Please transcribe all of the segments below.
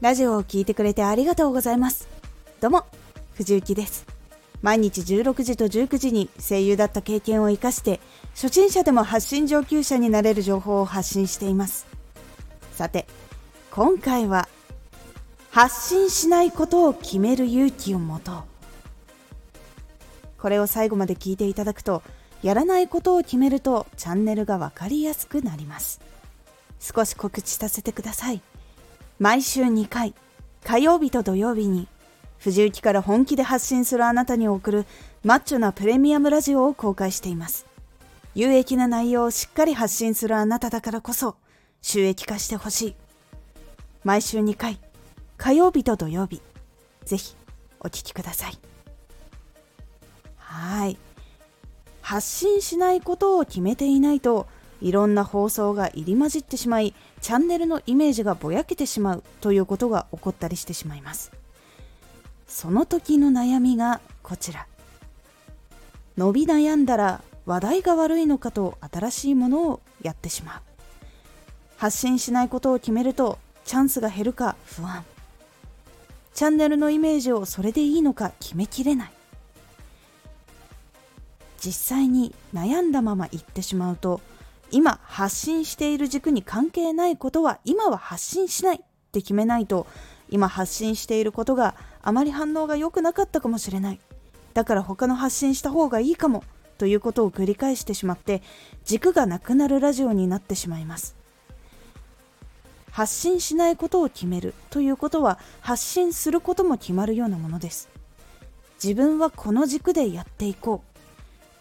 ラジオを聴いてくれてありがとうございます。どうも藤幸です。毎日16時と19時に声優だった経験を生かして初心者でも発信上級者になれる情報を発信しています。さて今回は発信しないことを決める勇気を持とう。これを最後まで聞いていただくとやらないことを決めるとチャンネルが分かりやすくなります。少し告知させてください。毎週2回火曜日と土曜日に藤雪から本気で発信するあなたに送るマッチョなプレミアムラジオを公開しています。有益な内容をしっかり発信するあなただからこそ収益化してほしい。毎週2回火曜日と土曜日ぜひお聴きください。はい。発信しないことを決めていないといろんな放送が入り混じってしまいチャンネルのイメージがぼやけてしまうということが起こったりしてしまいます。その時の悩みがこちら。伸び悩んだら話題が悪いのかと新しいものをやってしまう。発信しないことを決めるとチャンスが減るか不安。チャンネルのイメージをそれでいいのか決めきれない。実際に悩んだまま行ってしまうと今発信している軸に関係ないことは今は発信しないって決めないと今発信していることがあまり反応が良くなかったかもしれない。だから他の発信した方がいいかもということを繰り返してしまって軸がなくなるラジオになってしまいます。発信しないことを決めるということは発信することも決まるようなものです。自分はこの軸でやっていこう。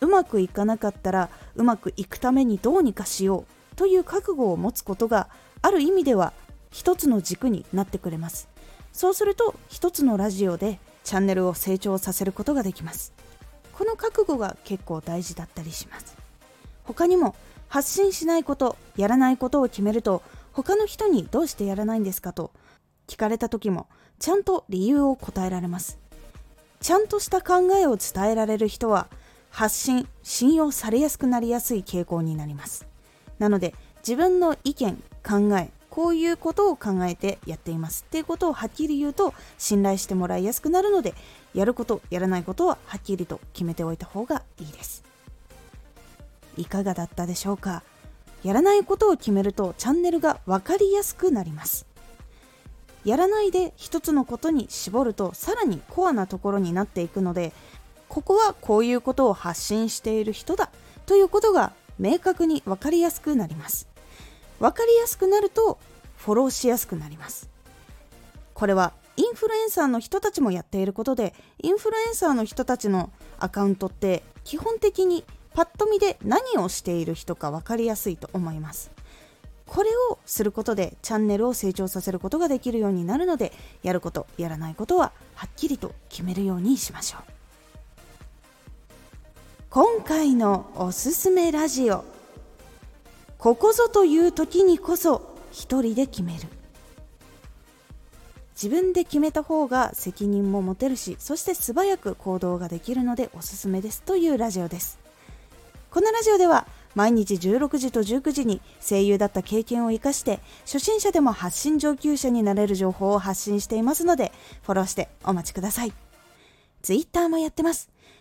うまくいかなかったらうまくいくためにどうにかしようという覚悟を持つことがある意味では一つの軸になってくれます。そうすると一つのラジオでチャンネルを成長させることができます。この覚悟が結構大事だったりします。他にも発信しないことやらないことを決めると他の人にどうしてやらないんですか？と聞かれた時もちゃんと理由を答えられます。ちゃんとした考えを伝えられる人は発信信用されやすくなりやすい傾向になります。なので自分の意見考えこういうことを考えてやっています。っていうことをはっきり言うと信頼してもらいやすくなるのでやることやらないことははっきりと決めておいた方がいいです。いかがだったでしょうか？やらないことを決めるとチャンネルが分かりやすくなります。やらないで一つのことに絞るとさらにコアなところになっていくのでここはこういうことを発信している人だということが明確に分かりやすくなります。分かりやすくなるとフォローしやすくなります。これはインフルエンサーの人たちもやっていることでインフルエンサーの人たちのアカウントって基本的にパッと見で何をしている人か分かりやすいと思います。これをすることでチャンネルを成長させることができるようになるのでやることやらないことははっきりと決めるようにしましょう。今回のおすすめラジオ。ここぞという時にこそ一人で決める。自分で決めた方が責任も持てるしそして素早く行動ができるのでおすすめですというラジオです。このラジオでは毎日16時と19時に声優だった経験を生かして初心者でも発信上級者になれる情報を発信していますのでフォローしてお待ちください。Twitter もやってます。